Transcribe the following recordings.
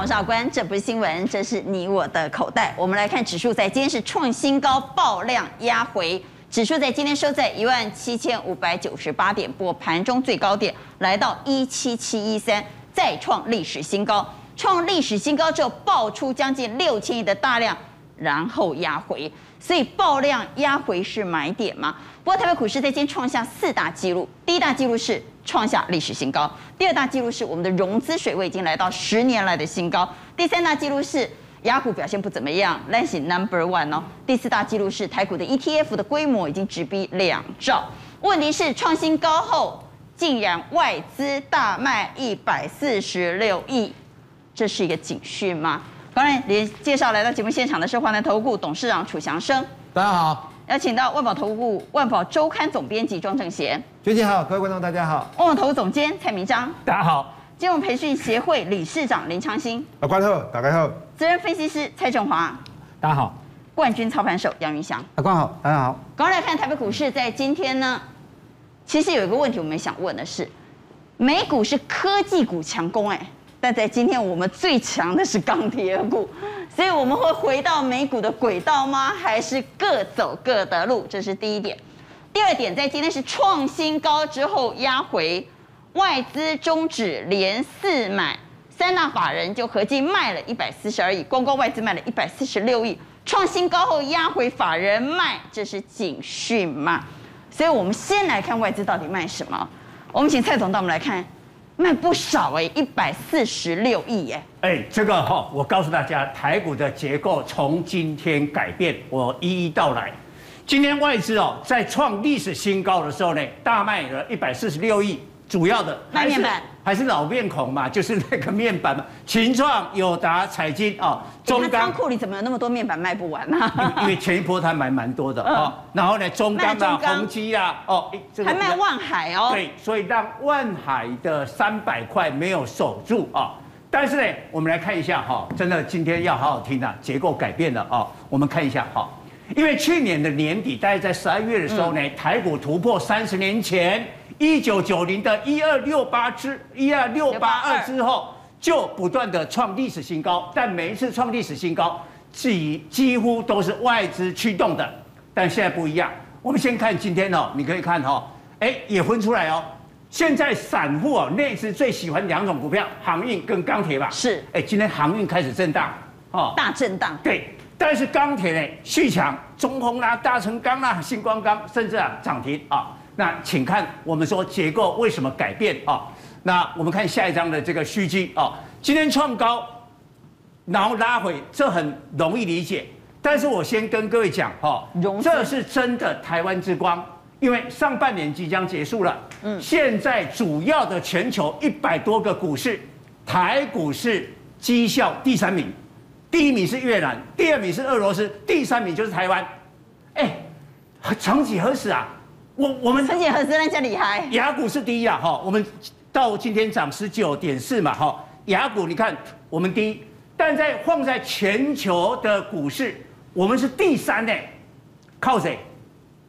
好，我是阿关，这不是新闻，这是你我的口袋。我们来看指数，在今天是创新高，爆量压回，指数在今天收在一万七千五百九十八点，不过盘中最高点来到一七七一三，再创历史新高。创历史新高之后，爆出将近六千亿的大量，然后压回，所以爆量压回是买点吗？不过台北股市在今天创下四大纪录，第一大纪录是创下历史新高，第二大记录是我们的融资水位已经来到十年来的新高，第三大记录是雅股表现不怎么样，但是 number one 哦，第四大记录是台股的 ETF 的规模已经直逼两兆，问题是创新高后竟然外资大卖一百四十六亿。这是一个警讯吗？刚才连介绍来到节目现场的是华南投顾董事长楚祥生，大家好；邀请到万宝投顾万宝周刊总编辑庄正贤，娟姐好，各位观众大家好；万宝投顾总监蔡明章，大家好；金融培训协会理事长林昌兴，啊，观众大家好；资深分析师蔡正华，大家好；冠军操盘手杨云翔，啊，关好，大家好。刚来看台北股市，在今天呢，其实有一个问题，我们想问的是，美股是科技股强攻，哎。但在今天，我们最强的是钢铁股，所以我们会回到美股的轨道吗？还是各走各的路？这是第一点。第二点，在今天是创新高之后压回，外资终止连四买，三大法人就合计卖了一百四十二亿，光光外资卖了一百四十六亿，创新高后压回法人卖，这是警讯吗？所以我们先来看外资到底卖什么。我们请蔡总带我们来看。卖不少哎，一百四十六亿哎！哎，这个哈，我告诉大家，台股的结构从今天改变，我一一道来。今天外资哦，在创历史新高的时候呢，大卖了一百四十六亿，主要的还是还是老面孔嘛，就是那个面板嘛，群创、友达、彩晶啊，中钢。仓库里怎么有那么多面板卖不完呢？因为前一波他买蛮多的哦，然后呢，中钢啊、宏基啊，哦，还卖万海哦。对，所以让万海的三百块没有守住啊。但是呢，我们来看一下哈，真的今天要好好听啊，结构改变了啊。我们看一下哈，因为去年的年底，大概在十二月的时候呢，台股突破三十年前。一九九零的一二六八之一二六八二之后，就不断的创历史新高，但每一次创历史新高，几几乎都是外资驱动的，但现在不一样。我们先看今天哦，你可以看哦，哎，也分出来哦。现在散户哦，内资最喜欢两种股票，航运跟钢铁吧。是，哎，今天航运开始震荡，哦，大震荡。对，但是钢铁呢续强，中鸿啦、大成钢啦、新光钢，甚至啊涨停啊。那请看，我们说结构为什么改变啊？那我们看下一张的这个虚基啊，今天创高，然后拉回，这很容易理解。但是我先跟各位讲哈，这是真的台湾之光，因为上半年即将结束了。嗯，现在主要的全球一百多个股市，台股市绩效第三名，第一名是越南，第二名是俄罗斯，第三名就是台湾。哎，曾几何时啊？我我们曾几何时人家厉害？雅股是第一啊，哈，我们到今天涨十九点四嘛，哈，雅股你看我们第一，但在放在全球的股市，我们是第三呢，靠谁？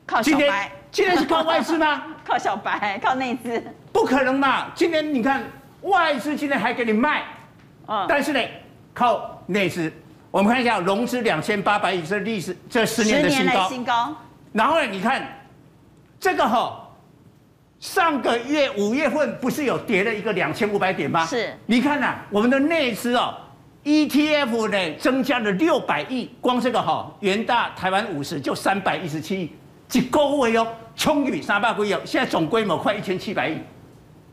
靠小白。今天是靠外资吗？靠小白，靠内资？不可能嘛！今天你看外资今天还给你卖，嗯，但是呢，靠内资。我们看一下融资两千八百亿，这历史这十年的新高，新高。然后呢，你看。这个哈，上个月五月份不是有跌了一个两千五百点吗？是，你看呐、啊，我们的内资哦，ETF 呢增加了六百亿，光这个哈，元大台湾五十就三百一十七亿，几高位哦，冲比三百亿哦，现在总规模快一千七百亿，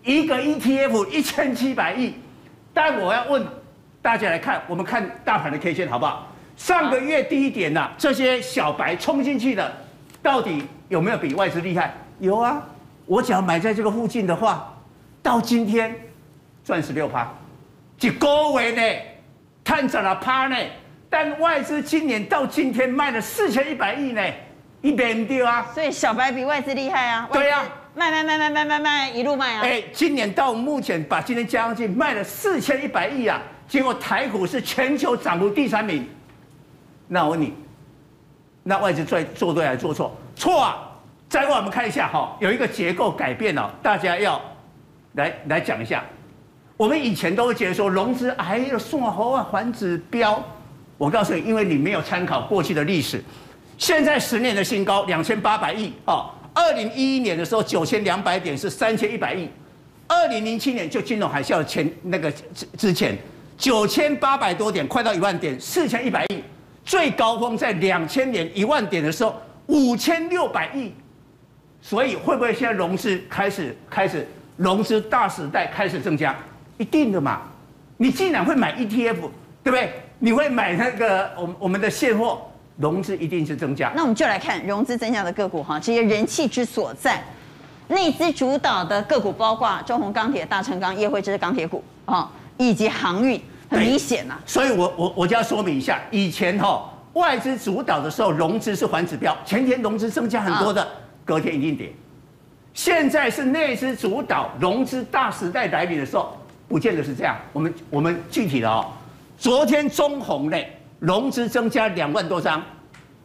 一个 ETF 一千七百亿，但我要问大家来看，我们看大盘的 K 线好不好？上个月低点呐、啊，这些小白冲进去的，到底？有没有比外资厉害？有啊，我只要买在这个附近的话，到今天赚十六趴，一个月呢，探涨了趴呢。但外资今年到今天卖了四千一百亿呢，一边丢啊。所以小白比外资厉害啊。对啊，卖卖卖卖卖卖卖，一路卖啊。哎，今年到目前把今天加上去卖了四千一百亿啊，结果台股是全球涨幅第三名。那我问你，那外资做做对还是做错？错啊！再过我们看一下哈，有一个结构改变了，大家要来来讲一下。我们以前都会觉得说融资哎呦算好啊，还指标。我告诉你，因为你没有参考过去的历史，现在十年的新高两千八百亿哦。二零一一年的时候九千两百点是三千一百亿，二零零七年就金融海啸前那个之之前九千八百多点，快到一万点四千一百亿，最高峰在两千年一万点的时候五千六百亿。所以会不会现在融资开始开始融资大时代开始增加？一定的嘛，你既然会买 ETF，对不对？你会买那个我们我们的现货，融资一定是增加。那我们就来看融资增加的个股哈，这些人气之所在，内资主导的个股包括中鸿钢铁、大成钢、业辉，这些钢铁股啊，以及航运，很明显呐。所以我我我就要说明一下，以前哈外资主导的时候，融资是环指标，前天融资增加很多的，隔天一定跌。现在是内资主导，融资大时代来临的时候。不见得是这样，我们我们具体的哦，昨天中鸿呢融资增加两万多张，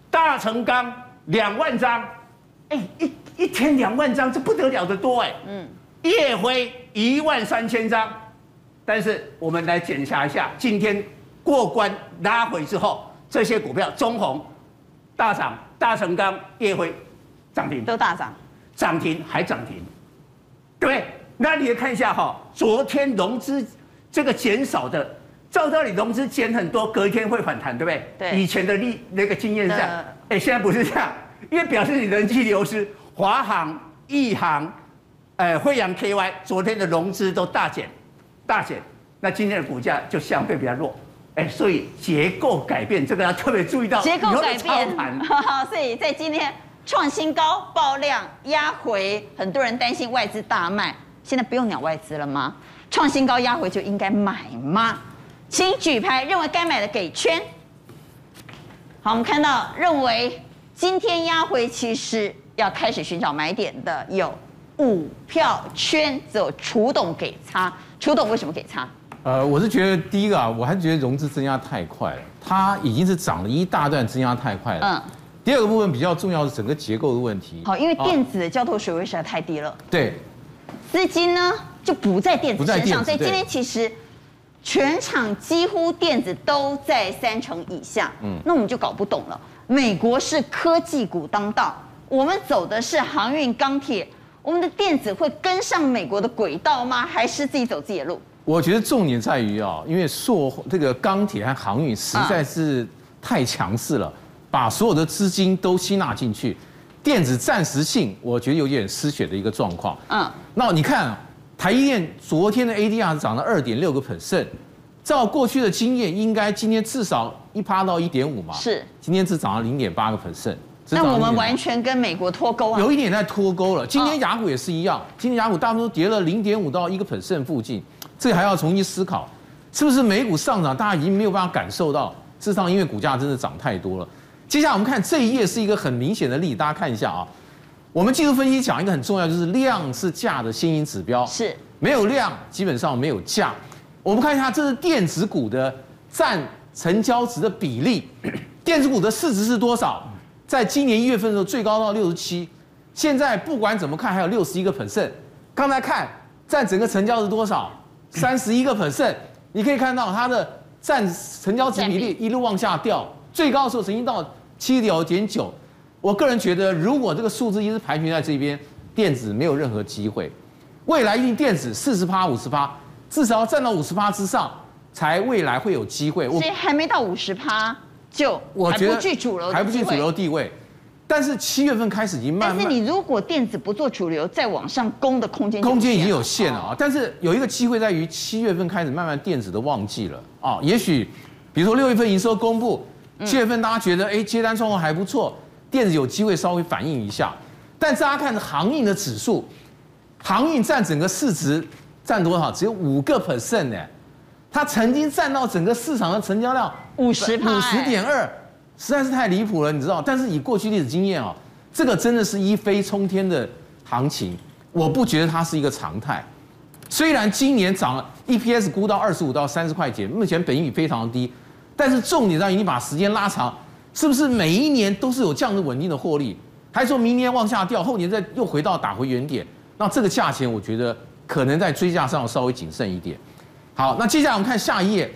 大成钢两万张，哎一一天两万张，这不得了的多哎，嗯，夜辉一万三千张，但是我们来检查一下，今天过关拉回之后，这些股票中红大涨，大成钢、业辉涨停都大涨，涨停还涨停，对不对？那你也看一下哈，昨天融资这个减少的，照道理融资减很多，隔一天会反弹，对不对？对。以前的历那个经验上，哎，现在不是这样，因为表示你人气流失，华航、亿航、呃，慧洋 KY 昨天的融资都大减，大减，那今天的股价就相对比较弱，哎，所以结构改变这个要特别注意到。结构改变。好，所以在今天创新高爆量压回，很多人担心外资大卖。现在不用鸟外资了吗？创新高压回就应该买吗？请举牌，认为该买的给圈。好，我们看到认为今天压回其实要开始寻找买点的有五票圈，只有楚董给差。楚董为什么给差？呃，我是觉得第一个啊，我还是觉得融资增加太快了，它已经是涨了一大段，增加太快了。嗯。第二个部分比较重要是整个结构的问题。好，因为电子的交投水位实在太低了。对。资金呢就不在电子身上，所以今天其实全场几乎电子都在三成以下。嗯，那我们就搞不懂了。美国是科技股当道，我们走的是航运钢铁，我们的电子会跟上美国的轨道吗？还是自己走自己的路？我觉得重点在于啊，因为硕这个钢铁和航运实在是太强势了，把所有的资金都吸纳进去。电子暂时性，我觉得有点失血的一个状况。嗯，那你看，台积电昨天的 ADR 涨了二点六个 percent，照过去的经验，应该今天至少一趴到一点五嘛。是，今天只涨了零点八个 percent。那我们完全跟美国脱钩啊。有一点在脱钩了。今天雅虎也是一样，今天雅虎大部分都跌了零点五到一个 percent 附近，这个还要重新思考，是不是美股上涨，大家已经没有办法感受到？事实上，因为股价真的涨太多了。接下来我们看这一页是一个很明显的例，大家看一下啊。我们技术分析讲一个很重要，就是量是价的先行指标，是没有量基本上没有价。我们看一下，这是电子股的占成交值的比例，电子股的市值是多少？在今年一月份的时候最高到六十七，现在不管怎么看还有六十一个 percent。刚才看占整个成交是多少？三十一个 percent。你可以看到它的占成交值比例一路往下掉，最高的时候曾经到。七点九，我个人觉得，如果这个数字一直盘旋在这边，电子没有任何机会。未来一定电子四十趴、五十趴，至少要站到五十趴之上，才未来会有机会。所以还没到五十趴，就还不具主流，还不具主流地位。但是七月份开始已经慢慢。但是你如果电子不做主流，再往上攻的空间，空间已经有限了啊。但是有一个机会在于七月份开始慢慢电子的旺季了啊。也许，比如说六月份营收公布。七月份大家觉得哎接单状况还不错，电子有机会稍微反应一下，但大家看航运的指数，航运占整个市值占多少？只有五个 percent 呢，它曾经占到整个市场的成交量五十五十点二，实在是太离谱了，你知道？但是以过去历史经验啊，这个真的是一飞冲天的行情，我不觉得它是一个常态。虽然今年涨了，EPS 估到二十五到三十块钱，目前本益比非常的低。但是重点在于你把时间拉长，是不是每一年都是有这样的稳定的获利？还是说明年往下掉，后年再又回到打回原点？那这个价钱，我觉得可能在追价上稍微谨慎一点。好，那接下来我们看下一页，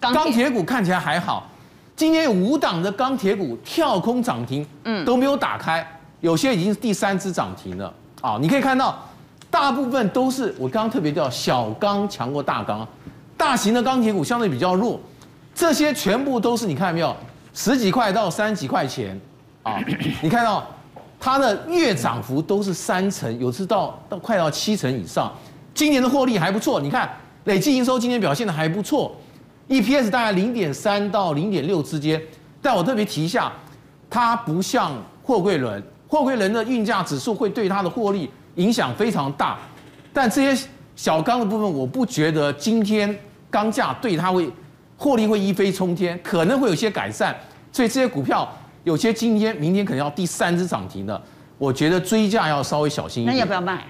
钢铁股看起来还好。今天有五档的钢铁股跳空涨停，嗯，都没有打开，有些已经是第三支涨停了啊！你可以看到，大部分都是我刚刚特别叫小钢强过大钢，大型的钢铁股相对比较弱，这些全部都是你看到没有，十几块到三十几块钱啊！你看到它的月涨幅都是三成，有时到到快到七成以上，今年的获利还不错，你看累计营收今天表现的还不错。EPS 大概零点三到零点六之间，但我特别提一下，它不像货柜轮，货柜轮的运价指数会对它的获利影响非常大，但这些小钢的部分，我不觉得今天钢价对它会获利会一飞冲天，可能会有些改善，所以这些股票有些今天、明天可能要第三只涨停的，我觉得追价要稍微小心一点。那要不要卖？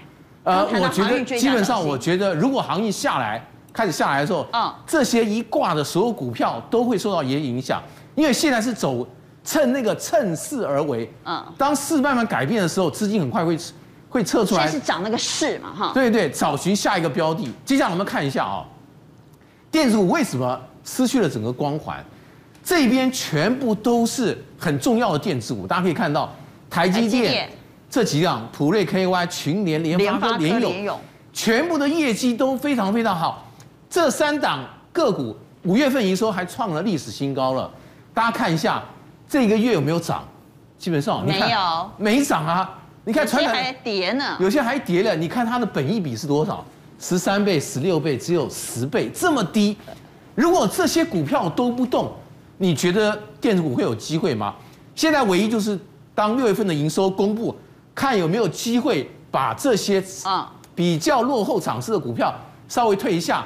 呃，我觉得基本上，我觉得如果行业下来。开始下来的时候，嗯，这些一挂的所有股票都会受到一些影响，因为现在是走趁那个趁势而为，嗯，当势慢慢改变的时候，资金很快会会撤出来。现在是涨那个势嘛，哈，对对，找寻下一个标的。接下来我们看一下啊，电子股为什么失去了整个光环？这边全部都是很重要的电子股，大家可以看到台积电这几档，普瑞 KY、群联、联发科、联咏，全部的业绩都非常非常好。这三档个股五月份营收还创了历史新高了，大家看一下这个月有没有涨？基本上没有，没涨啊！你看，有些还跌呢，有些还跌了。你看它的本益比是多少？十三倍、十六倍，只有十倍，这么低。如果这些股票都不动，你觉得电子股会有机会吗？现在唯一就是当六月份的营收公布，看有没有机会把这些啊。比较落后场次的股票稍微退一下。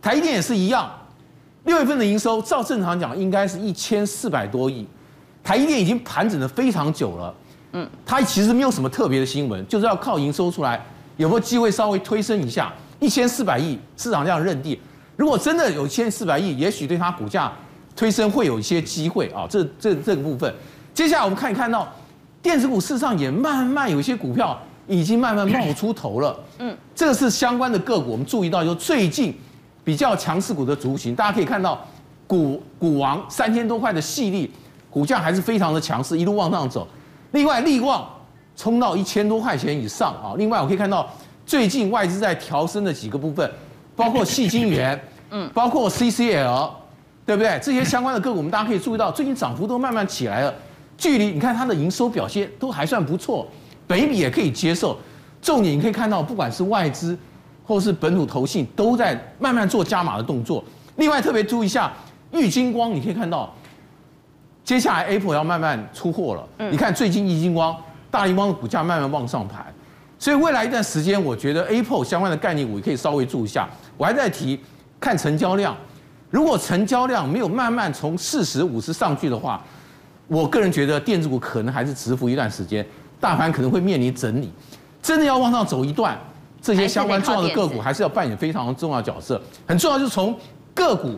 台积电也是一样，六月份的营收照正常讲应该是一千四百多亿，台积电已经盘整了非常久了，嗯，它其实没有什么特别的新闻，就是要靠营收出来，有没有机会稍微推升一下。一千四百亿，市场这样认定，如果真的有一千四百亿，也许对它股价推升会有一些机会啊，这这这个部分，接下来我们看一看到电子股市上也慢慢有一些股票已经慢慢冒出头了，嗯，这个是相关的个股，我们注意到就最近。比较强势股的族群，大家可以看到，股股王三千多块的细粒，股价还是非常的强势，一路往上走。另外，力旺冲到一千多块钱以上啊。另外，我可以看到最近外资在调升的几个部分，包括细晶圆，嗯，包括 CCL，对不对？这些相关的个股，我们大家可以注意到，最近涨幅都慢慢起来了。距离你看它的营收表现都还算不错，本益比也可以接受。重点你可以看到，不管是外资。或是本土投信都在慢慢做加码的动作。另外特别注意一下，玉金光，你可以看到，接下来 Apple 要慢慢出货了。你看最近玉金光、大立光的股价慢慢往上盘，所以未来一段时间，我觉得 Apple 相关的概念股也可以稍微注意一下。我还在提看成交量，如果成交量没有慢慢从四十五十上去的话，我个人觉得电子股可能还是蛰伏一段时间，大盘可能会面临整理，真的要往上走一段。这些相关重要的个股还是要扮演非常重要角色，很重要就是从个股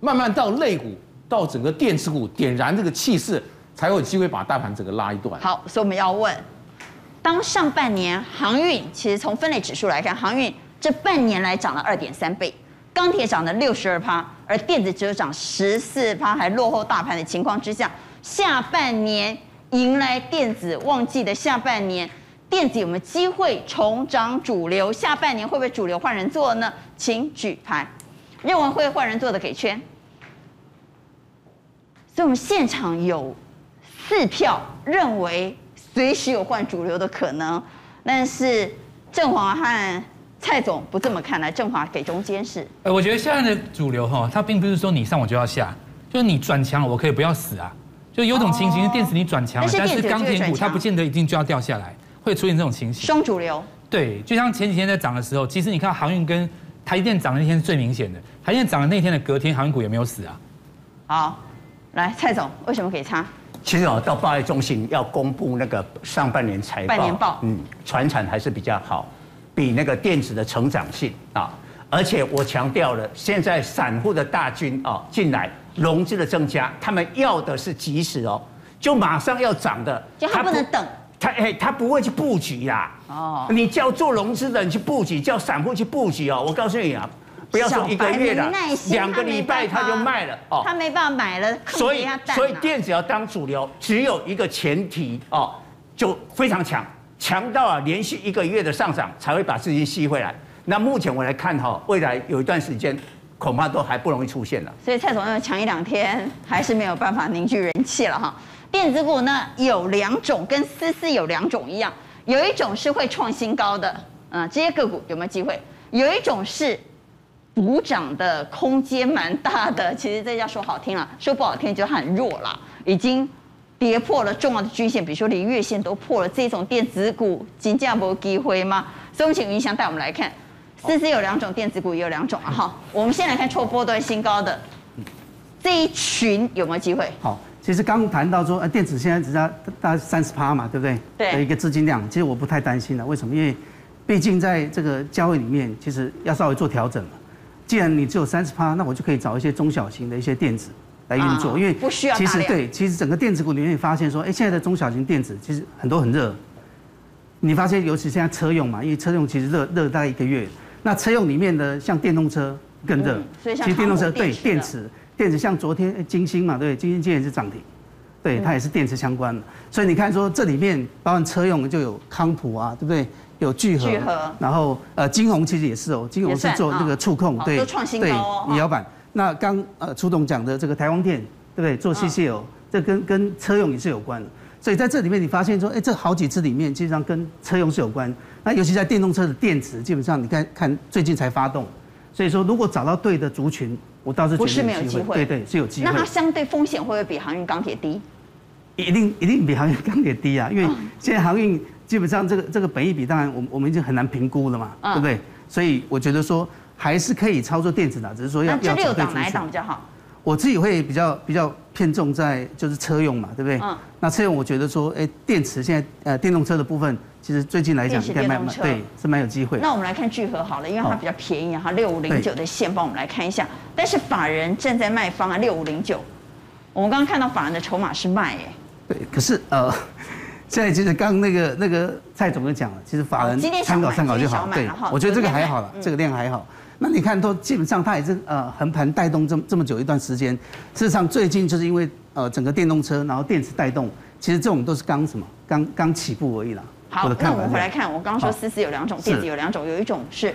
慢慢到类股，到整个电子股点燃这个气势，才有机会把大盘整个拉一段。好，所以我们要问，当上半年航运其实从分类指数来看，航运这半年来涨了二点三倍，钢铁涨了六十二趴，而电子只有涨十四趴，还落后大盘的情况之下，下半年迎来电子旺季的下半年。电子有没有机会重掌主流？下半年会不会主流换人做呢？请举牌，认为会换人做的给圈。所以我们现场有四票认为随时有换主流的可能，但是振华和蔡总不这么看来。振华给中间是，呃，我觉得现在的主流哈，它并不是说你上我就要下，就是你转强了，我可以不要死啊。就有种情形是电子你转强了，但是钢铁股它不见得一定就要掉下来。会出现这种情形，双主流。对，就像前几天在涨的时候，其实你看航运跟台积电涨的那天是最明显的。台积电涨的那天的隔天，航运股也没有死啊。好，来蔡总，为什么给差？其实哦，到八月中旬要公布那个上半年财报，半年报，嗯，传产还是比较好，比那个电子的成长性啊。而且我强调了，现在散户的大军啊进来，融资的增加，他们要的是及时哦，就马上要涨的，就他不能等。他哎，他不会去布局啦。哦，你叫做融资的人去布局，叫散户去布局哦。我告诉你啊，不要说一个月了，两个礼拜他就卖了哦，他没办法买了，所以所以电子要当主流，只有一个前提哦，就非常强，强到啊连续一个月的上涨才会把资金吸回来。那目前我来看哈，未来有一段时间恐怕都还不容易出现了。所以蔡总要强一两天，还是没有办法凝聚人气了哈。电子股呢有两种，跟思思有两种一样，有一种是会创新高的，嗯，这些个股有没有机会？有一种是补涨的空间蛮大的，其实这叫说好听了，说不好听就很弱了，已经跌破了重要的均线，比如说连月线都破了，这种电子股金价没机会吗？所以我们请云翔带我们来看，思思有两种，电子股也有两种啊。好，我们先来看创波段新高的这一群有没有机会？好。其实刚谈到说，呃，电子现在只差大概三十趴嘛，对不对？对。的一个资金量，其实我不太担心了。为什么？因为毕竟在这个交易里面，其实要稍微做调整嘛。既然你只有三十趴，那我就可以找一些中小型的一些电子来运作，因为不需要其实对，其实整个电子股里面发现说，哎，现在的中小型电子其实很多很热。你发现，尤其现在车用嘛，因为车用其实热热大概一个月。那车用里面的像电动车更热，所以其实电动车对电池。电池像昨天金星嘛，对，金星今天也是涨停，对，它也是电池相关的。所以你看说这里面包含车用就有康普啊，对不对？有聚合，然后呃金鸿其实也是哦，金鸿是做那个触控，对，对，仪表板。那刚呃楚董讲的这个台光电，对不对？做 CCL，这跟跟车用也是有关的。所以在这里面你发现说，哎，这好几只里面基本上跟车用是有关。那尤其在电动车的电池，基本上你看看最近才发动。所以说如果找到对的族群。我倒是觉得不是没有机会，对对是有机会。那它相对风险会不会比航运钢铁低？一定一定比航运钢铁低啊！因为现在航运基本上这个这个本益比，当然我我们已经很难评估了嘛，对不对？所以我觉得说还是可以操作电子的，只是说要要找对族群。哪一档比较好？我自己会比较比较偏重在就是车用嘛，对不对？嗯。那车用我觉得说，哎，电池现在呃电动车的部分。其实最近来讲，应该蛮对，是蛮有机会。那我们来看聚合好了，因为它比较便宜啊，它六五零九的线，帮我们来看一下。但是法人正在卖方啊，六五零九。我们刚刚看到法人的筹码是卖哎。对，可是呃，现在其实刚刚那个那个蔡总就讲了，其实法人参考参考就好。对，我觉得这个还好了，这个量还好。那你看都基本上它也是呃横盘带动这么这么久一段时间。事实上最近就是因为呃整个电动车，然后电池带动，其实这种都是刚什么刚刚起步而已啦。好，那我们回来看，我刚刚说思思有两种，电子有两种，有一种是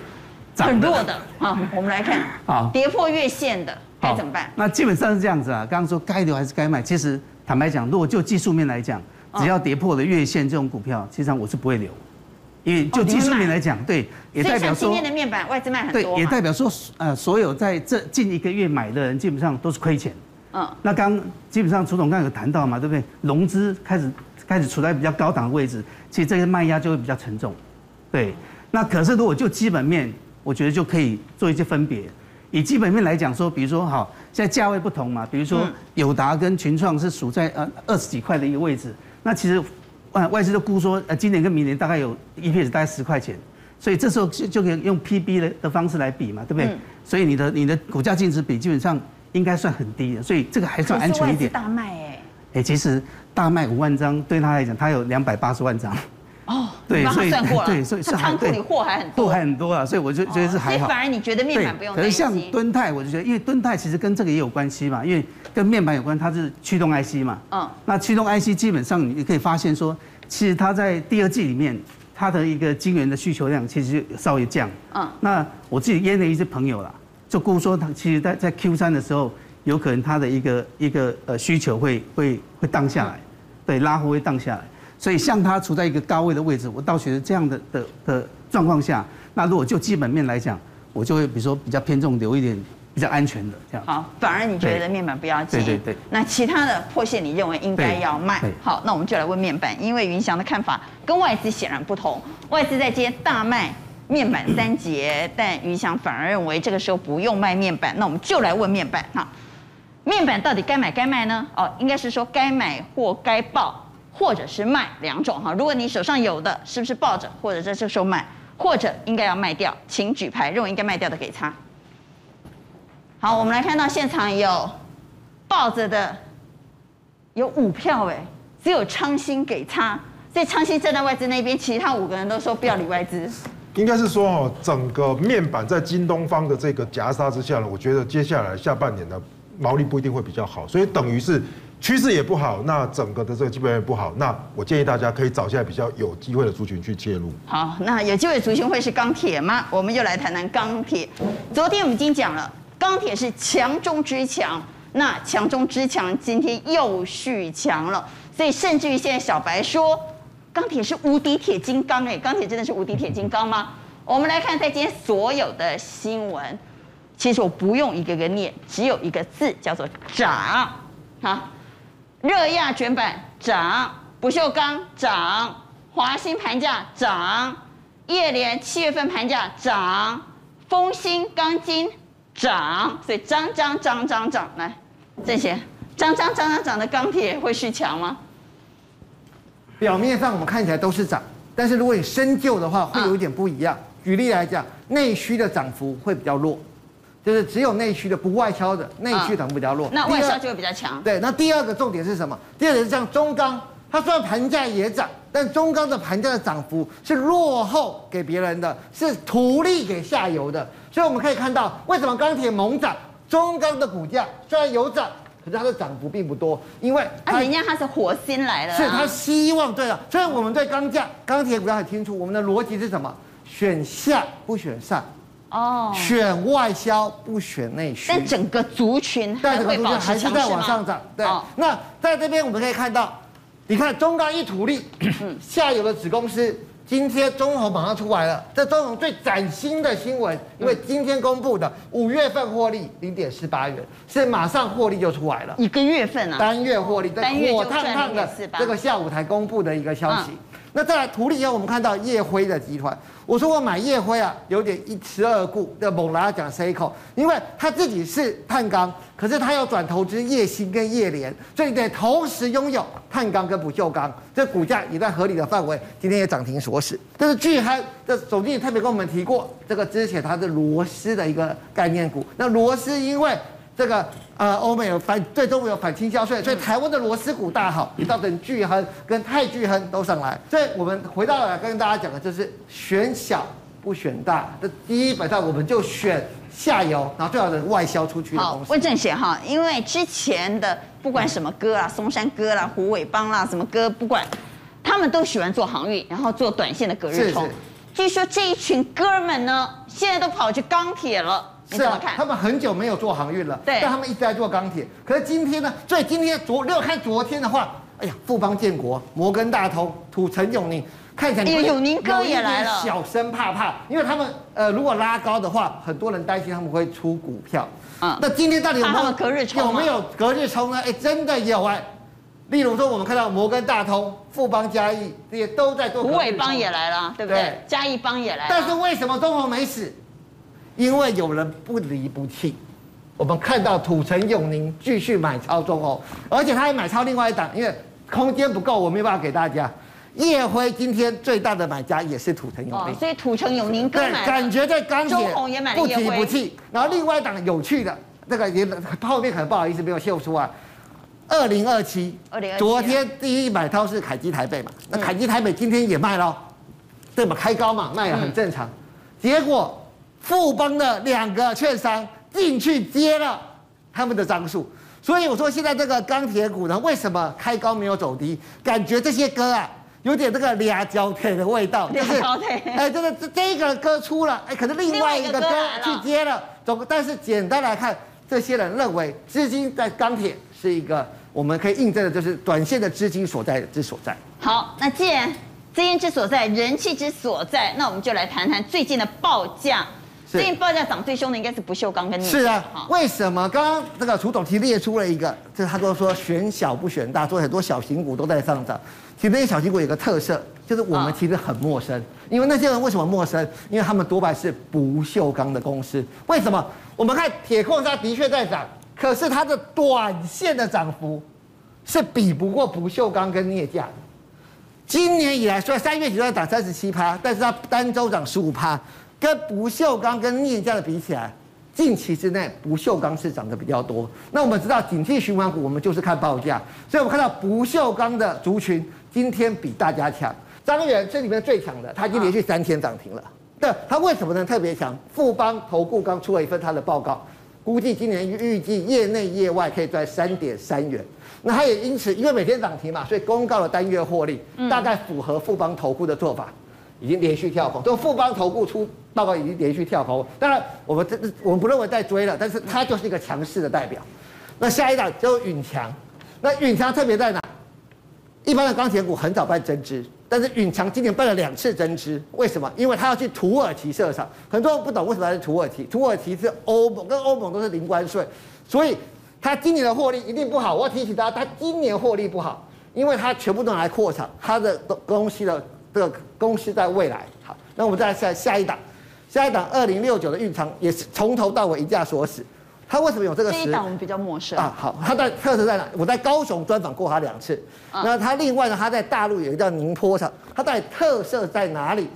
很弱的。好，我们来看，好，跌破月线的该怎么办？那基本上是这样子啊。刚刚说该留还是该卖？其实坦白讲，如果就技术面来讲，只要跌破了月线这种股票，其实上我是不会留，因为就技术面来讲，对，也代表说今天的面板外资卖很多，对，也代表说呃，所有在这近一个月买的人基本上都是亏钱。嗯，那刚基本上楚总刚有谈到嘛，对不对？融资开始。开始处在比较高档的位置，其实这个卖压就会比较沉重，对。那可是如果就基本面，我觉得就可以做一些分别。以基本面来讲说，比如说好，现在价位不同嘛，比如说友达跟群创是属在呃二十几块的一个位置，那其实外外资都估说呃今年跟明年大概有 EPS 大概十块钱，所以这时候就就可以用 PB 的的方式来比嘛，对不对？所以你的你的股价净值比基本上应该算很低的，所以这个还算安全一点。大卖哎，哎其实。大卖五万张，对他来讲，他有两百八十万张。哦，对，所以对，所以是仓库里货还很多，货还很多啊，所以我就觉得是还好。反而你觉得面板不用担心？可是像敦泰，我就觉得，因为敦泰其实跟这个也有关系嘛，因为跟面板有关，它是驱动 IC 嘛。嗯。那驱动 IC 基本上你可以发现说，其实它在第二季里面，它的一个晶圆的需求量其实就稍微降。嗯。那我自己约了一些朋友啦，就估说他其实在在 Q 三的时候，有可能它的一个一个呃需求会会会降下来。对，拉货会荡下来，所以像它处在一个高位的位置，我倒觉得这样的的的状况下，那如果就基本面来讲，我就会比如说比较偏重留一点比较安全的这样。好，反而你觉得面板不要急。对对对。那其他的破线你认为应该要卖？好，那我们就来问面板，因为云翔的看法跟外资显然不同，外资在接大卖面板三节，但云翔反而认为这个时候不用卖面板，那我们就来问面板哈。面板到底该买该卖呢？哦，应该是说该买或该抱，或者是卖两种哈。如果你手上有的，是不是抱着，或者在这时候卖，或者应该要卖掉，请举牌，认为应该卖掉的给他。好，我们来看到现场有抱着的有五票哎，只有昌兴给他，所以昌兴站在外资那边，其他五个人都说不要理外资。应该是说哦，整个面板在京东方的这个夹杀之下呢，我觉得接下来下半年的毛利不一定会比较好，所以等于是趋势也不好，那整个的这个基本面也不好，那我建议大家可以找一下比较有机会的族群去介入。好，那有机会族群会是钢铁吗？我们就来谈谈钢铁。昨天我们已经讲了，钢铁是强中之强，那强中之强今天又续强了，所以甚至于现在小白说。钢铁是无敌铁金刚哎，钢铁真的是无敌铁金刚吗？我们来看在今天所有的新闻，其实我不用一个个念，只有一个字叫做涨。好，热轧卷板涨，不锈钢涨，华新盘价涨，叶联七月份盘价涨，丰兴钢筋涨，所以涨涨涨涨涨，来，这些涨涨涨涨涨的钢铁会续强吗？表面上我们看起来都是涨，但是如果你深究的话，会有一点不一样。举例来讲，内需的涨幅会比较弱，就是只有内需的不外销的内需涨幅比较弱。那外销就会比较强。对，那第二个重点是什么？第二点是像中钢，它虽然盘价也涨，但中钢的盘价的涨幅是落后给别人的，是图利给下游的。所以我们可以看到，为什么钢铁猛涨，中钢的股价虽然有涨。可是它的涨幅并不多，因为啊，人家它是火星来的，是他希望对了。所以我们对钢价、钢铁股要很清楚，我们的逻辑是什么？选下不选上，哦，选外销不选内需。但整个族群还会保持强势吗？还是在往上涨。对，那在这边我们可以看到，你看中钢一图利，下游的子公司。今天中红马上出来了，这中红最崭新的新闻，因为今天公布的五月份获利零点四八元，是马上获利就出来了，一个月份啊，单月获利，这火烫烫的这个下午才公布的一个消息。那再来图利以后，我们看到叶辉的集团。我说我买叶辉啊，有点一吃二顾的猛拉讲 C 口，因为他自己是碳钢，可是他要转投资烨兴跟烨联，所以得同时拥有碳钢跟不锈钢，这股价也在合理的范围，今天也涨停锁死。这是巨亨，这总经理特别跟我们提过，这个之前它是螺丝的一个概念股，那螺丝因为。这个呃，欧美有反，最终有反倾销税，所以台湾的螺丝股大好，也造成巨亨跟泰巨亨都上来。所以我们回到来跟大家讲的就是选小不选大，这基本上我们就选下游，然后最好的外销出去的公司。问正贤哈，因为之前的不管什么哥啦，松山哥啦、虎尾帮啦，什么哥，不管他们都喜欢做航运，然后做短线的隔日冲。据说这一群哥们呢，现在都跑去钢铁了。是啊，他们很久没有做航运了，对，但他们一直在做钢铁。可是今天呢？所以今天昨六看昨天的话，哎呀，富邦建国、摩根大通、土城永宁，看起来有永宁哥也来了，小生怕怕，因为他们呃，如果拉高的话，很多人担心他们会出股票。嗯，那今天到底有没有隔日冲？有没有隔日冲呢？哎，真的有哎。例如说，我们看到摩根大通、富邦嘉义这些都在做。虎尾帮也来了，对不对？嘉义帮也来了。但是为什么中红没死？因为有人不离不弃，我们看到土城永宁继续买超中哦，而且他还买超另外一档，因为空间不够，我没办法给大家。叶辉今天最大的买家也是土城永宁，所以土城永宁对，感觉在钢铁不离不弃。然后另外一档有趣的，这个也后面可能不好意思没有秀出啊。二零二七，昨天第一买超是凯基台北嘛？那凯基台北今天也卖了，对嘛？开高嘛，卖了很正常。结果。富邦的两个券商进去接了他们的张数，所以我说现在这个钢铁股呢，为什么开高没有走低？感觉这些歌啊，有点这个俩交腿的味道，就是哎，这个这这一个歌出了，哎，可是另外一个歌去接了，总但是简单来看，这些人认为资金在钢铁是一个我们可以印证的，就是短线的资金所在之所在。好，那既然资金之所在，人气之所在，那我们就来谈谈最近的报价。最近报价涨最凶的应该是不锈钢跟镍价。是啊，为什么？刚刚这个楚总提列出了一个，就是他都说选小不选大，所以很多小型股都在上涨。其实那些小型股有个特色，就是我们其实很陌生，因为那些人为什么陌生？因为他们多半是不锈钢的公司。为什么？我们看铁矿砂的确在涨，可是它的短线的涨幅是比不过不锈钢跟镍价的。今年以来，虽然三月底在涨三十七趴，但是它单周涨十五趴。跟不锈钢跟镍价的比起来，近期之内不锈钢是涨得比较多。那我们知道，景气循环股我们就是看报价，所以我们看到不锈钢的族群今天比大家强。张元这里面最强的，他已经连续三天涨停了。那它为什么能特别强？富邦投顾刚出了一份它的报告，估计今年预计业内业外可以赚三点三元。那它也因此因为每天涨停嘛，所以公告了单月获利，大概符合富邦投顾的做法，已经连续跳空。就富邦投顾出报告已经连续跳空。当然我们这我们不认为在追了，但是它就是一个强势的代表。那下一档就是允强，那允强特别在哪？一般的钢铁股很早办增资，但是允强今年办了两次增资，为什么？因为他要去土耳其设厂，很多人不懂为什么要去土耳其。土耳其是欧盟，跟欧盟都是零关税，所以他今年的获利一定不好。我要提醒大家，他今年获利不好，因为他全部都拿来扩厂，他的东西的这个公司在未来。好，那我们再来下下一档，下一档二零六九的允强也是从头到尾一架锁死。他为什么有这个？这一档我们比较陌生啊。好，他在特色在哪？我在高雄专访过他两次。啊、那他另外呢？他在大陆有一个叫宁波厂，他到底特色在哪里？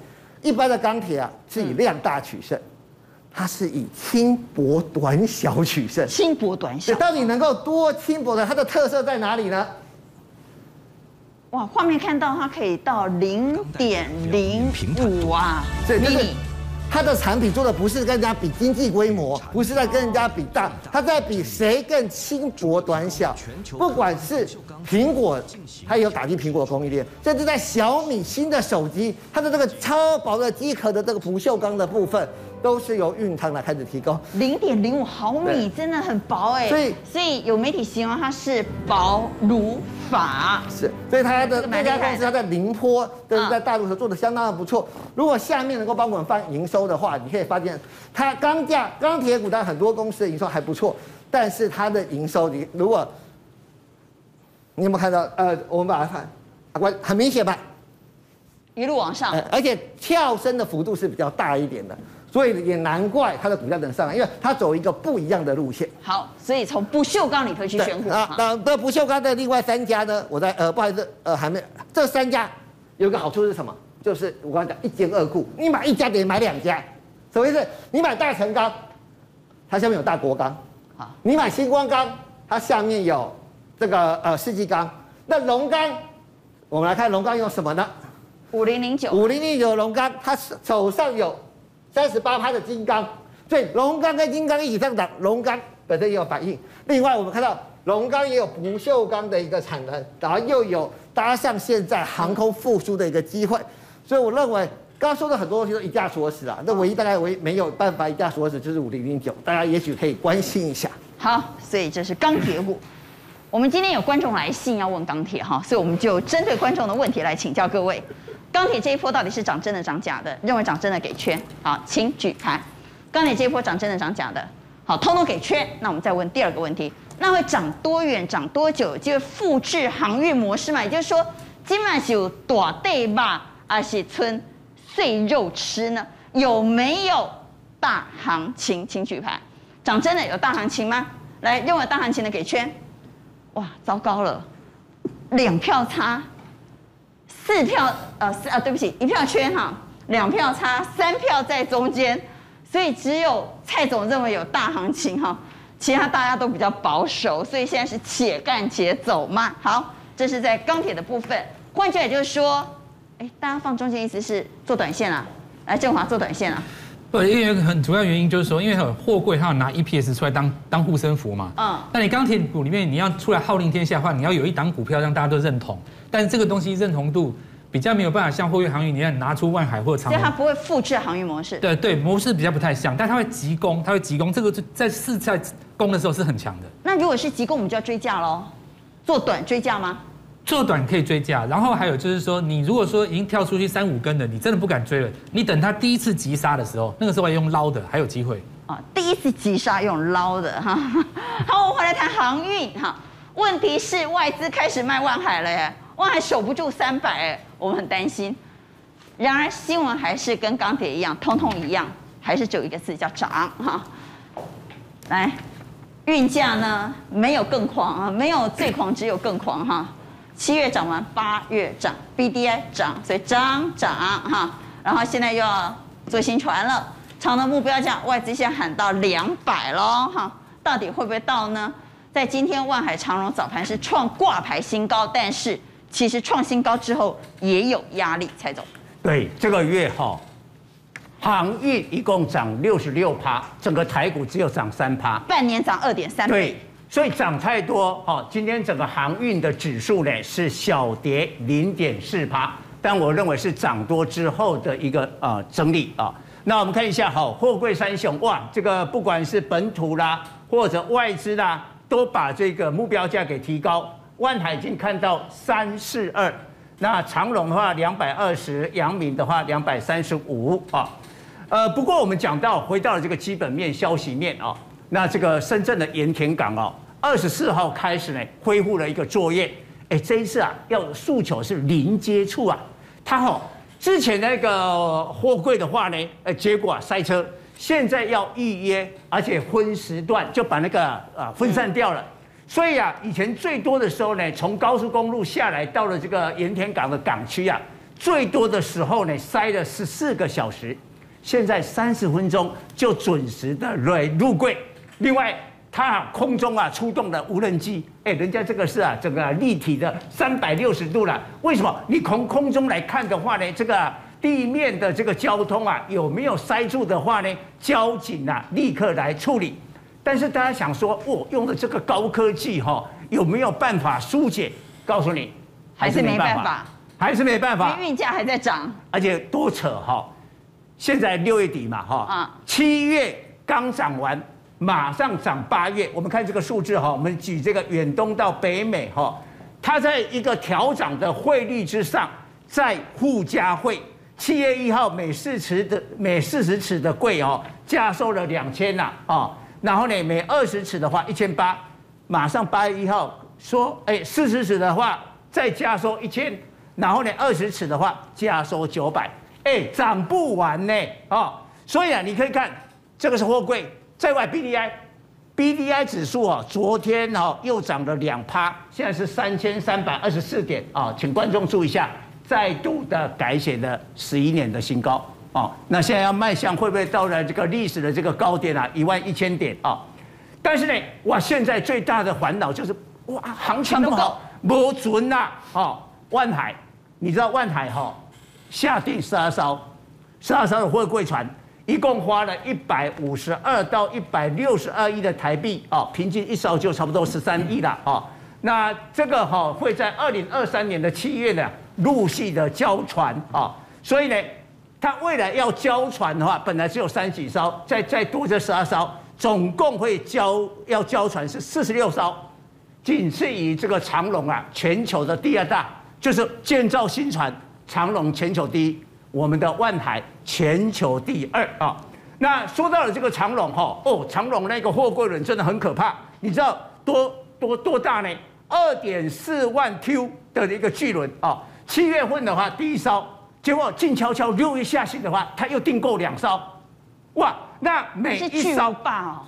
一般的钢铁啊是以量大取胜，它是以轻薄短小取胜。轻薄短小。到底能够多轻薄的？它的特色在哪里呢？哇，画面看到它可以到零点零五啊，这是。它的产品做的不是跟人家比经济规模，不是在跟人家比大，它在比谁更轻薄短小。不管是苹果，它也有打击苹果供应链，甚至在小米新的手机，它的这个超薄的机壳的这个不锈钢的部分。都是由运汤来开始提供，零点零五毫米真的很薄哎，所以所以有媒体形容它是薄如法，是，所以它的这家公司它在宁波，就是在大陆时候做的相当的不错。如果下面能够帮我们放营收的话，你可以发现它钢价钢铁股，但很多公司的营收还不错，但是它的营收你如果你有没有看到？呃，我们把它看，关很明显吧，一路往上，而且跳升的幅度是比较大一点的。所以也难怪它的股价能上来，因为它走一个不一样的路线。好，所以从不锈钢里头去选股啊。那那不锈钢的另外三家呢？我在呃，不好意思，呃，还没。这三家有个好处是什么？就是我刚才讲一兼二顾，你买一家等于买两家。什么意思？你买大成钢，它下面有大国钢。好，你买星光钢，它下面有这个呃世纪钢。那龙钢，我们来看龙钢用什么呢？五零零九。五零零九龙钢，它手上有。三十八趴的金刚，所以龙钢跟金刚一起上涨，龙钢本身也有反应。另外，我们看到龙钢也有不锈钢的一个产能，然后又有搭上现在航空复苏的一个机会。所以我认为刚刚说的很多东西都一价锁死啊。那唯一大概唯没有办法一价锁死就是五零零九，大家也许可以关心一下。好，所以这是钢铁股。我们今天有观众来信要问钢铁哈，所以我们就针对观众的问题来请教各位。钢铁这一波到底是涨真的涨假的？认为涨真的给圈，好，请举牌。钢铁这一波涨真的涨假的？好，通通给圈。那我们再问第二个问题，那会涨多远？涨多久？就会复制航运模式嘛？也就是说，今晚是有大地吧，还是村碎肉吃呢？有没有大行情？请举牌。涨真的有大行情吗？来，认为大行情的给圈。哇，糟糕了，两票差。四票，呃，四啊，对不起，一票圈哈，两票差，三票在中间，所以只有蔡总认为有大行情哈，其他大家都比较保守，所以现在是且干且走嘛。好，这是在钢铁的部分。换句话就是说，哎，大家放中间意思是做短线啊？来，振华做短线啊？不，因为很主要原因就是说，因为货柜它要拿 EPS 出来当当护身符嘛。嗯。那你钢铁股里面你要出来号令天下的话，你要有一档股票让大家都认同。但是这个东西认同度比较没有办法像货运航运，你要拿出万海或长荣，所以它不会复制航运模式。对对，模式比较不太像，但它会急攻，它会急攻，这个在试在攻的时候是很强的。那如果是急攻，我们就要追价喽，做短追价吗？做短可以追价，然后还有就是说，你如果说已经跳出去三五根了，你真的不敢追了，你等它第一次急杀的时候，那个时候还用捞的，还有机会。啊，第一次急杀用捞的哈。好，我们回来谈航运哈。问题是外资开始卖万海了耶。万海守不住三百，我们很担心。然而新闻还是跟钢铁一样，通通一样，还是只有一个字叫涨哈。来，运价呢没有更狂啊，没有最狂，只有更狂哈。七月涨完，八月涨，BDI 涨，所以涨涨哈。然后现在又要做新船了，长的目标价外资现在喊到两百喽哈，到底会不会到呢？在今天万海长荣早盘是创挂牌新高，但是。其实创新高之后也有压力，蔡总。对，这个月哈，航运一共涨六十六趴，整个台股只有涨三趴，半年涨二点三倍。对，所以涨太多。哦，今天整个航运的指数呢是小跌零点四趴，但我认为是涨多之后的一个呃整理啊。那我们看一下，好，货柜三雄哇，这个不管是本土啦或者外资啦，都把这个目标价给提高。万海已经看到三四二，那长荣的话两百二十，阳明的话两百三十五啊。呃，不过我们讲到回到了这个基本面消息面啊，那这个深圳的盐田港哦，二十四号开始呢恢复了一个作业，哎，这一次啊要诉求是零接触啊，它哦之前那个货柜的话呢，呃，结果塞车，现在要预约，而且分时段就把那个啊分散掉了，所以啊以前最多的时候呢，从高速公路下来到了这个盐田港的港区啊，最多的时候呢塞了十四个小时。现在三十分钟就准时的来入柜，另外它空中啊出动的无人机，哎，人家这个是啊整个立体的三百六十度了。为什么？你从空中来看的话呢，这个地面的这个交通啊有没有塞住的话呢？交警啊立刻来处理。但是大家想说，哦，用的这个高科技哈，有没有办法疏解？告诉你，还是没办法，还是没办法，运价还在涨，而且多扯哈。现在六月底嘛，哈，七月刚涨完，马上涨八月。我们看这个数字哈，我们举这个远东到北美哈，它在一个调涨的汇率之上，在附加费，七月一号每四尺的每四十尺的柜哦，加收了两千呐，啊，然后呢每二十尺的话一千八，马上八月一号说，哎，四十尺的话再加收一千，然后呢二十尺的话加收九百。哎，涨不完呢，哦，所以啊，你可以看这个是货柜，在外 BDI，BDI 指数啊，昨天哦又涨了两趴，现在是三千三百二十四点啊，请观众注意一下，再度的改写了十一年的新高哦，那现在要迈向会不会到了这个历史的这个高点啊，一万一千点啊？但是呢，哇，现在最大的烦恼就是哇，行情那么好，没准呐，哦，万海，你知道万海哈？下定十二艘，十二艘的货柜船，一共花了一百五十二到一百六十二亿的台币啊，平均一艘就差不多十三亿了啊。那这个哈会在二零二三年的七月呢陆续的交船啊，所以呢，它未来要交船的话，本来只有三几艘，再再多这十二艘，总共会交要交船是四十六艘，仅次于这个长荣啊，全球的第二大，就是建造新船。长荣全球第一，我们的万海全球第二啊。那说到了这个长荣哈，哦，长荣那个货柜轮真的很可怕，你知道多多多大呢？二点四万 Q 的一个巨轮啊。七月份的话第一艘，结果静悄悄，六月下旬的话，他又订购两艘，哇，那每一艘哦，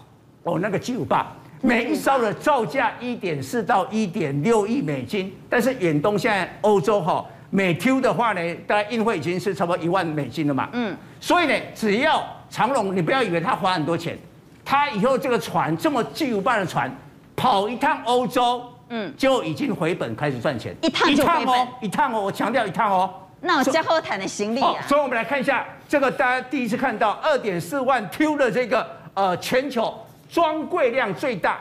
哦，那个巨无霸，每一艘的造价一点四到一点六亿美金，但是远东现在欧洲哈。每 Q 的话呢，大概运费已经是差不多一万美金了嘛。嗯，所以呢，只要长荣，你不要以为他花很多钱，他以后这个船这么巨无霸的船，跑一趟欧洲，嗯，就已经回本开始赚钱。一趟就回本，一趟哦，一趟哦，我强调一趟哦。那我加后台的行李啊。所以我们来看一下这个，大家第一次看到二点四万 Q 的这个呃全球装柜量最大、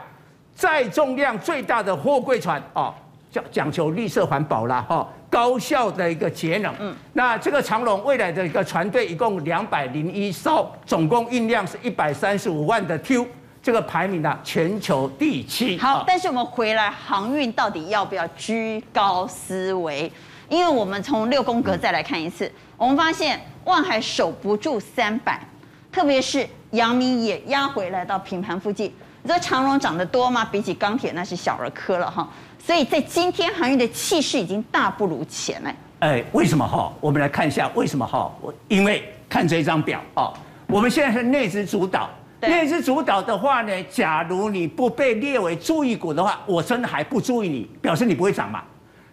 载重量最大的货柜船啊，讲讲求绿色环保啦，哈。高效的一个节能，嗯，那这个长隆未来的一个船队一共两百零一艘，总共运量是一百三十五万的 Q，这个排名呢全球第七。好，但是我们回来航运到底要不要居高思维？因为我们从六宫格再来看一次，我们发现万海守不住三百，特别是阳明也压回来到平盘附近。你知道长荣涨得多吗？比起钢铁那是小儿科了哈。所以在今天航运的气势已经大不如前了。哎，为什么哈？我们来看一下为什么哈？我因为看这张表啊，我们现在是内资主导，内资主导的话呢，假如你不被列为注意股的话，我真的还不注意你，表示你不会涨嘛。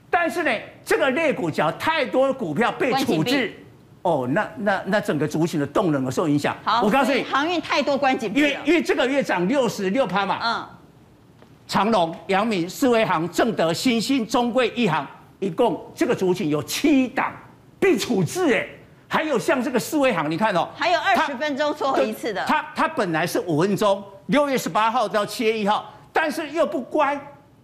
但是呢，这个类股只要太多股票被处置，哦，那那那整个族群的动能会受影响。好，我告诉你，航运太多关紧，因为因为这个月涨六十六趴嘛。嗯。长隆、阳明、四维行、正德、新兴、中贵、一行，一共这个族群有七档被处置，哎，还有像这个四维行，你看哦，还有二十分钟撮合一次的。它它本来是五分钟，六月十八号到七月一号，但是又不乖，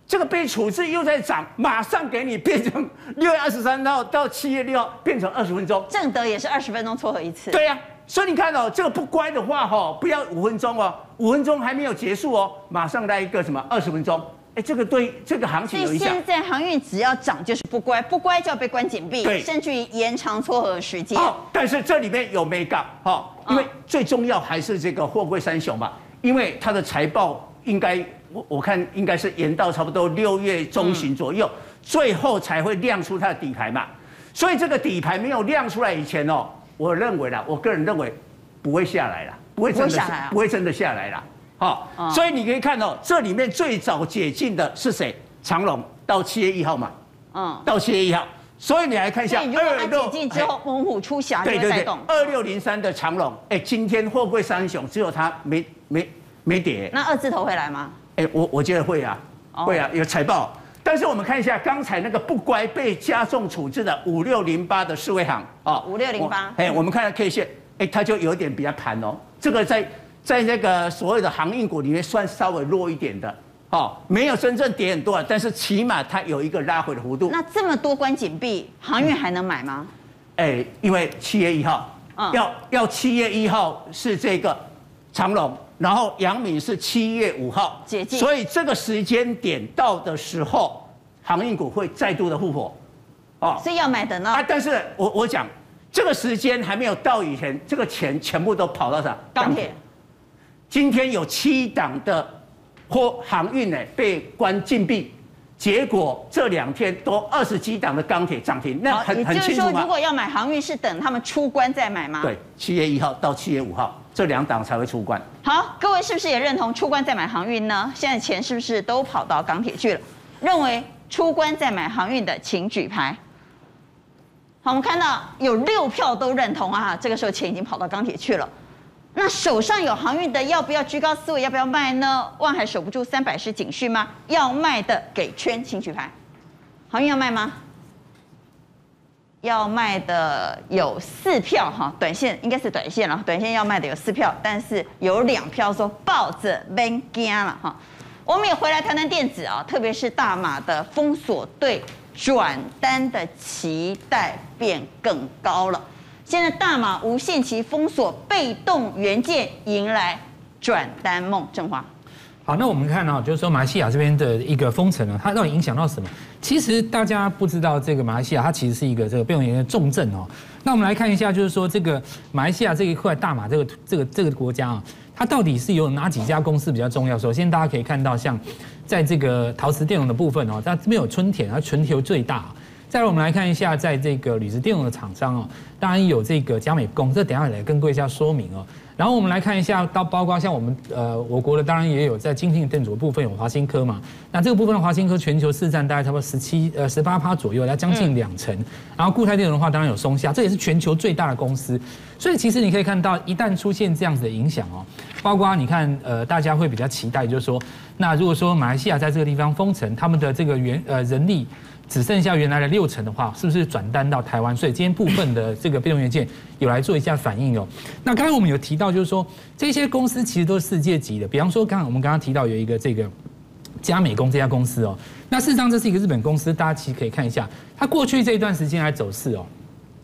这个被处置又在涨，马上给你变成 六月二十三号到七月六号变成二十分钟。正德也是二十分钟撮合一次。对呀、啊，所以你看哦，这个不乖的话哈，不要五分钟哦，五分钟还没有结束哦，马上来一个什么二十分钟。哎，这个对这个行情有影响。现在航运只要涨就是不乖，不乖就要被关紧闭，对，甚至于延长撮合时间。哦，但是这里面有眉角哈，因为最重要还是这个货柜三雄嘛，因为它的财报应该我我看应该是延到差不多六月中旬左右，嗯、最后才会亮出它的底牌嘛。所以这个底牌没有亮出来以前哦，我认为啦，我个人认为不会下来了，不会真的下来，不会真的下来了。好，所以你可以看到，这里面最早解禁的是谁？长隆到七月一号嘛，嗯，到七月一号。所以你来看一下，二六解禁之后，猛虎出柙就会带动。二六零三的长隆，哎，今天货柜三雄只有它没没没跌。那二字头会来吗？哎，我我觉得会啊，会啊，有财报。但是我们看一下刚才那个不乖被加重处置的五六零八的四维行啊，五六零八。哎，我们看下 K 线，哎，它就有点比较盘哦，这个在。在那个所谓的航运股里面，算稍微弱一点的，哦，没有真正跌很多，但是起码它有一个拉回的幅度。那这么多关紧闭，航运还能买吗？哎，因为七月一号，嗯，要要七月一号是这个长隆，然后阳明是七月五号解禁，所以这个时间点到的时候，航运股会再度的复活，哦，所以要买的呢？啊，但是我我讲这个时间还没有到以前，这个钱全部都跑到啥？钢铁。今天有七档的货航运呢被关禁闭，结果这两天都二十几档的钢铁涨停，那很很清楚吗？就是说，如果要买航运，是等他们出关再买吗？对，七月一号到七月五号这两档才会出关。好，各位是不是也认同出关再买航运呢？现在钱是不是都跑到钢铁去了？认为出关再买航运的，请举牌。好，我们看到有六票都认同啊，这个时候钱已经跑到钢铁去了。那手上有航运的，要不要居高思维？要不要卖呢？万海守不住三百是警讯吗？要卖的给圈，请举牌。航运要卖吗？要卖的有四票哈，短线应该是短线了，短线要卖的有四票，但是有两票说抱着别惊了哈。我们也回来谈谈电子啊，特别是大马的封锁对转单的期待变更高了。现在大马无限期封锁被动元件，迎来转单梦。正华，好，那我们看到就是说马来西亚这边的一个封城呢，它到底影响到什么？其实大家不知道，这个马来西亚它其实是一个这个被动元件重镇哦。那我们来看一下，就是说这个马来西亚这一块大马这个这个这个国家啊，它到底是有哪几家公司比较重要？首先大家可以看到，像在这个陶瓷电容的部分哦，它这边有春田，它全球最大。再来，我们来看一下，在这个铝制电容的厂商哦，当然有这个佳美工，这等下来跟各位一下说明哦。然后我们来看一下，到包括像我们呃我国的，当然也有在晶片电阻的部分有华新科嘛。那这个部分的华新科全球市占大概差不多十七呃十八趴左右，要将近两成。然后固态电容的话，当然有松下，这也是全球最大的公司。所以其实你可以看到，一旦出现这样子的影响哦，包括你看呃大家会比较期待，就是说，那如果说马来西亚在这个地方封城，他们的这个原呃人力。只剩下原来的六成的话，是不是转单到台湾？所以今天部分的这个被动元件有来做一下反应哦。那刚才我们有提到，就是说这些公司其实都是世界级的。比方说，刚刚我们刚刚提到有一个这个加美工这家公司哦。那事实上这是一个日本公司，大家其实可以看一下它过去这一段时间来走势哦，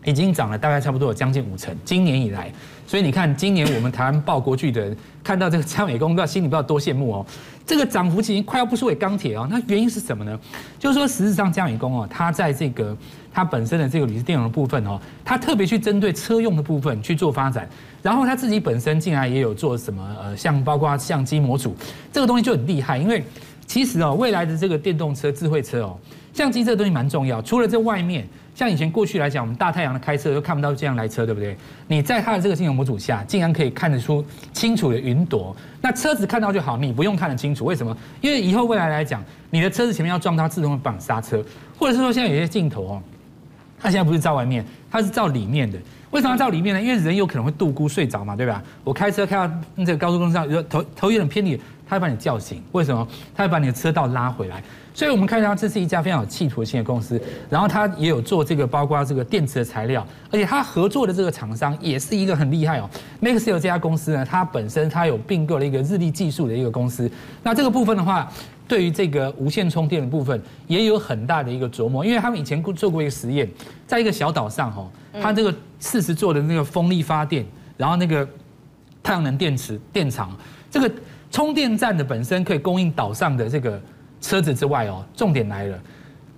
已经涨了大概差不多有将近五成。今年以来，所以你看今年我们台湾报国剧的人看到这个嘉美工，不知道心里不知道多羡慕哦。这个涨幅已经快要不输给钢铁哦，那原因是什么呢？就是说，实质上嘉美工哦，它在这个它本身的这个铝制电容的部分哦，它特别去针对车用的部分去做发展，然后它自己本身竟然也有做什么呃，像包括相机模组这个东西就很厉害，因为其实哦，未来的这个电动车、智慧车哦，相机这个东西蛮重要，除了这外面。像以前过去来讲，我们大太阳的开车都看不到这样来车，对不对？你在它的这个镜头模组下，竟然可以看得出清楚的云朵。那车子看到就好，你不用看得清楚，为什么？因为以后未来来讲，你的车子前面要撞它，自动会帮你刹车，或者是说现在有些镜头哦，它现在不是照外面，它是照里面的。为什么要照里面呢？因为人有可能会度孤睡着嘛，对吧？我开车开到这个高速公路上，头头有点偏离，它会把你叫醒。为什么？它会把你的车道拉回来。所以我们看到这是一家非常有企图性的公司，然后它也有做这个包括这个电池的材料，而且它合作的这个厂商也是一个很厉害哦。Maxell 这家公司呢，它本身它有并购了一个日立技术的一个公司。那这个部分的话，对于这个无线充电的部分也有很大的一个琢磨，因为他们以前做过一个实验，在一个小岛上哈。它这个四十座的那个风力发电，然后那个太阳能电池电厂，这个充电站的本身可以供应岛上的这个车子之外哦，重点来了，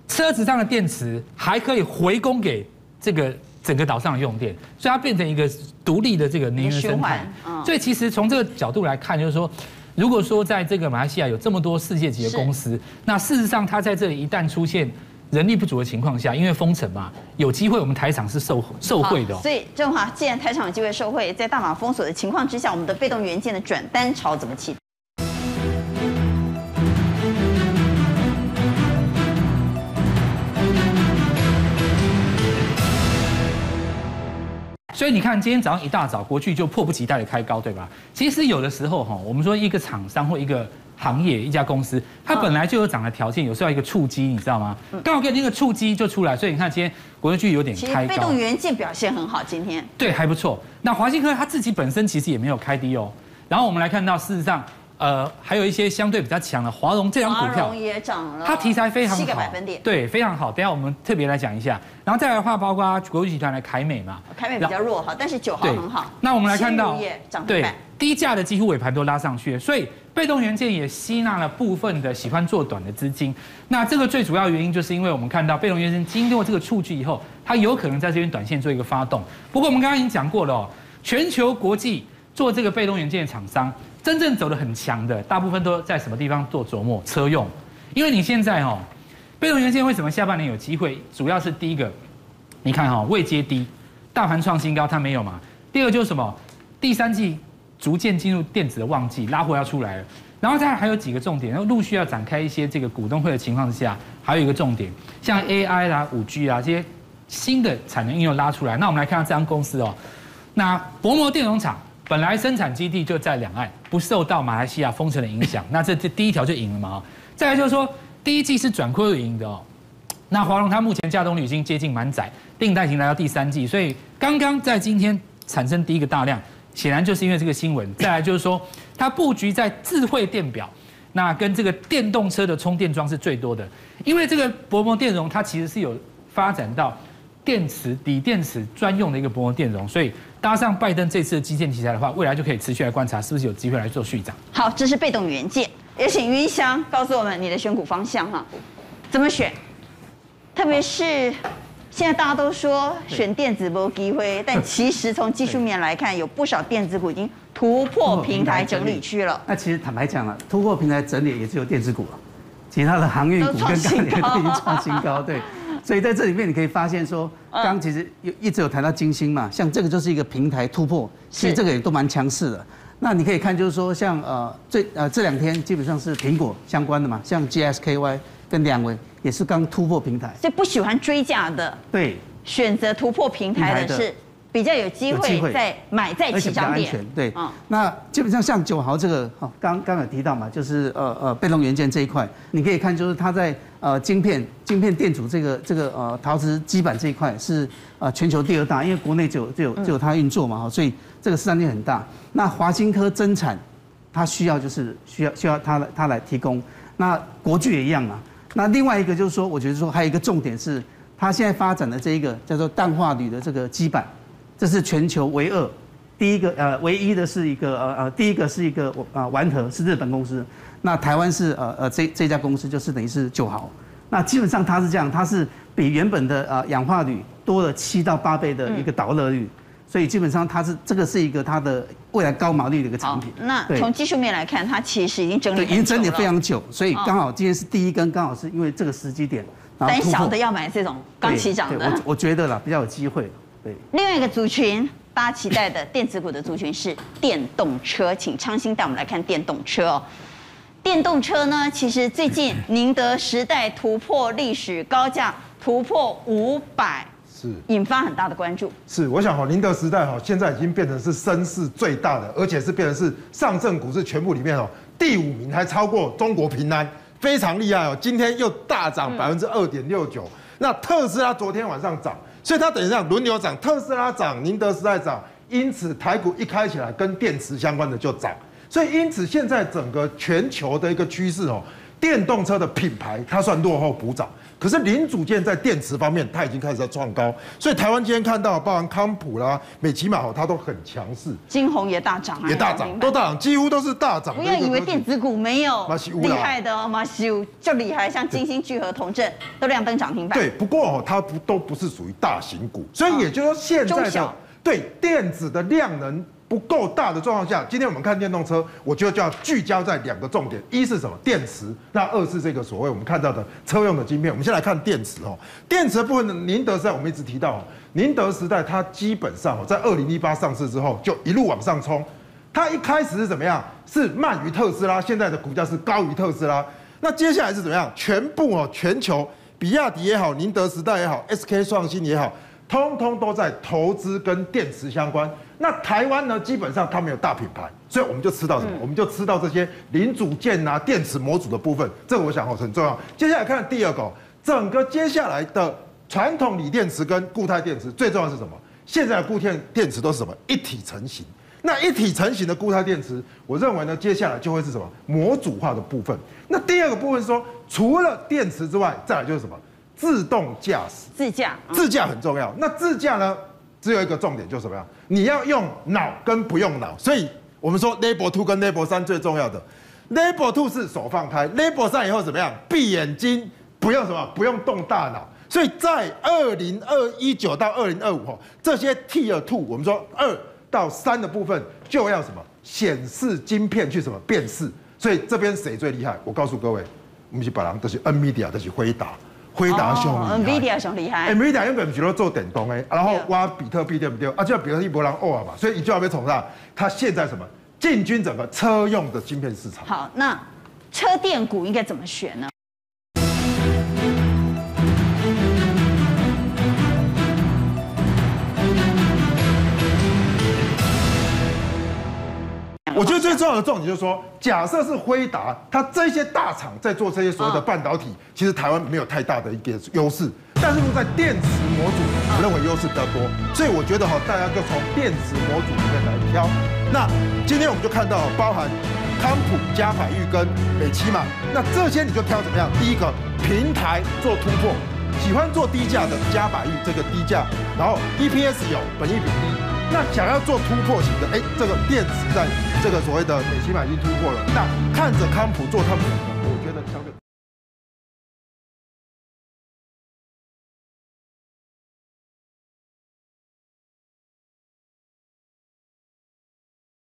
车子上的电池还可以回供给这个整个岛上的用电，所以它变成一个独立的这个能源生态。所以其实从这个角度来看，就是说，如果说在这个马来西亚有这么多世界级的公司，那事实上它在这里一旦出现。人力不足的情况下，因为封城嘛，有机会我们台厂是受受惠的。所以正华，既然台厂有机会受惠，在大马封锁的情况之下，我们的被动元件的转单潮怎么起？所以你看，今天早上一大早，国巨就迫不及待的开高，对吧？其实有的时候哈，我们说一个厂商或一个。行业一家公司，它本来就有涨的条件，有时候要一个触机，你知道吗？刚好跟那个触机就出来，所以你看今天国巨有点开高。其实被动元件表现很好，今天对还不错。那华新科它自己本身其实也没有开低哦。然后我们来看到，事实上，呃，还有一些相对比较强的华融这张股票也涨了，它题材非常好，七个百分点，对，非常好。等下我们特别来讲一下。然后再来的话，包括国际集团的凯美嘛，凯美比较弱哈，但是九号很好。那我们来看到，对，低价的几乎尾盘都拉上去，所以。被动元件也吸纳了部分的喜欢做短的资金，那这个最主要原因就是因为我们看到被动元件经过这个触及以后，它有可能在这边短线做一个发动。不过我们刚刚已经讲过了哦，全球国际做这个被动元件的厂商，真正走得很强的，大部分都在什么地方做琢磨？车用，因为你现在哦，被动元件为什么下半年有机会？主要是第一个，你看哈，位阶低，大盘创新高，它没有嘛。第二就是什么？第三季。逐渐进入电子的旺季，拉货要出来了，然后再还有几个重点，然后陆续要展开一些这个股东会的情况之下，还有一个重点，像 AI 啦、五 G 啊这些新的产能应用拉出来。那我们来看看这家公司哦，那薄膜电容厂本来生产基地就在两岸，不受到马来西亚封城的影响，那这这第一条就赢了嘛。再来就是说，第一季是转亏为盈的哦。那华龙它目前稼动率已经接近满载，订单已经来到第三季，所以刚刚在今天产生第一个大量。显然就是因为这个新闻，再来就是说，它布局在智慧电表，那跟这个电动车的充电桩是最多的。因为这个薄膜电容，它其实是有发展到电池、锂电池专用的一个薄膜电容，所以搭上拜登这次的基建题材的话，未来就可以持续来观察，是不是有机会来做续涨。好，这是被动元件，也请云翔告诉我们你的选股方向哈，怎么选？特别是。现在大家都说选电子波机会，但其实从技术面来看，有不少电子股已经突破平台整理区了。那其实坦白讲了，突破平台整理也只有电子股了，其他的航运股跟钢铁都已经创新高。对，所以在这里面你可以发现说，刚其实有一直有谈到金星嘛，像这个就是一个平台突破，其实这个也都蛮强势的。那你可以看就是说，像呃最呃这两天基本上是苹果相关的嘛，像 GSKY 跟两位。也是刚突破平台，所以不喜欢追价的，对，选择突破平台的是比较有机会在买在起涨点，对，嗯，那基本上像九豪这个，哈，刚刚有提到嘛，就是呃呃被动元件这一块，你可以看就是它在呃晶片晶片电阻这个这个呃陶瓷基板这一块是呃全球第二大，因为国内就有就有就有它运作嘛，哈，所以这个市场量很大。那华新科增产，它需要就是需要需要它来它来提供，那国巨也一样啊。那另外一个就是说，我觉得说还有一个重点是，它现在发展的这一个叫做氮化铝的这个基板，这是全球唯二，第一个呃唯一的是一个呃呃第一个是一个呃完和是日本公司，那台湾是呃呃这这家公司就是等于是九豪，那基本上它是这样，它是比原本的呃氧化铝多了七到八倍的一个导热率。所以基本上它是这个是一个它的未来高毛利的一个产品。那从技术面来看，它其实已经整理，已经整理非常久，所以刚好今天是第一根，刚好是因为这个时机点。胆小的要买这种刚起涨的。我我觉得啦，比较有机会。对。另外一个族群，大家期待的电子股的族群是电动车，请昌兴带我们来看电动车哦。电动车呢，其实最近宁德时代突破历史高价，突破五百。是引发很大的关注。是，我想哈，宁德时代哈，现在已经变成是声势最大的，而且是变成是上证股市全部里面哦第五名，还超过中国平安，非常厉害哦。今天又大涨百分之二点六九。那特斯拉昨天晚上涨，所以它等于让轮流涨，特斯拉涨，宁德时代涨，因此台股一开起来跟电池相关的就涨。所以因此现在整个全球的一个趋势哦。电动车的品牌，它算落后补涨，可是零组件在电池方面，它已经开始在创高，所以台湾今天看到，包含康普啦、美琪玛哦，它都很强势。金红也大涨啊，也大涨，都大涨，几乎都是大涨。不要以为电子股没有厉害的哦，马修就厉害，像金星聚合、同正都亮灯涨停板。对，不过哦，它不都不是属于大型股，所以也就是说现在的对电子的量能。不够大的状况下，今天我们看电动车，我觉得就要聚焦在两个重点：一是什么？电池；那二是这个所谓我们看到的车用的晶片。我们先来看电池哦。电池的部分，宁德时代我们一直提到，宁德时代它基本上在二零一八上市之后就一路往上冲。它一开始是怎么样？是慢于特斯拉，现在的股价是高于特斯拉。那接下来是怎么样？全部哦，全球比亚迪也好，宁德时代也好，SK 创新也好，通通都在投资跟电池相关。那台湾呢？基本上它没有大品牌，所以我们就吃到什么？我们就吃到这些零组件啊、电池模组的部分。这个我想哦很重要。接下来看第二个，整个接下来的传统锂电池跟固态电池最重要是什么？现在的固态电池都是什么？一体成型。那一体成型的固态电池，我认为呢，接下来就会是什么？模组化的部分。那第二个部分是说，除了电池之外，再来就是什么？自动驾驶。自驾。自驾很重要。那自驾呢？只有一个重点，就是什么样？你要用脑跟不用脑，所以我们说 Level Two 跟 Level 三最重要的，Level Two 是手放开，Level 三以后怎么样？闭眼睛，不用什么，不用动大脑。所以在二零二一九到二零二五这些 Tier Two，我们说二到三的部分就要什么？显示晶片去什么辨识？所以这边谁最厉害？我告诉各位，我们是把人都是 NVIDIA，都是回答。辉达兄，NVIDIA 兄厉害，NVIDIA 用本比如说做电动诶，然后挖比特币对不对？啊，就要比特币波浪欧啊嘛，所以一句话被捅上，它现在什么进军整个车用的晶片市场。好，那车电股应该怎么选呢？我觉得最重要的重点就是说，假设是辉达，它这些大厂在做这些所谓的半导体，其实台湾没有太大的一个优势。但是在电池模组，我认为优势比较多。所以我觉得哈，大家就从电池模组里面来挑。那今天我们就看到，包含康普、加法玉跟美琪玛，那这些你就挑怎么样？第一个平台做突破，喜欢做低价的加百亿这个低价，然后 EPS 有，本益比低。那想要做突破型的，哎，这个电池在这个所谓的美琪买已经突破了。那看着康普做他们两个，我觉得相对。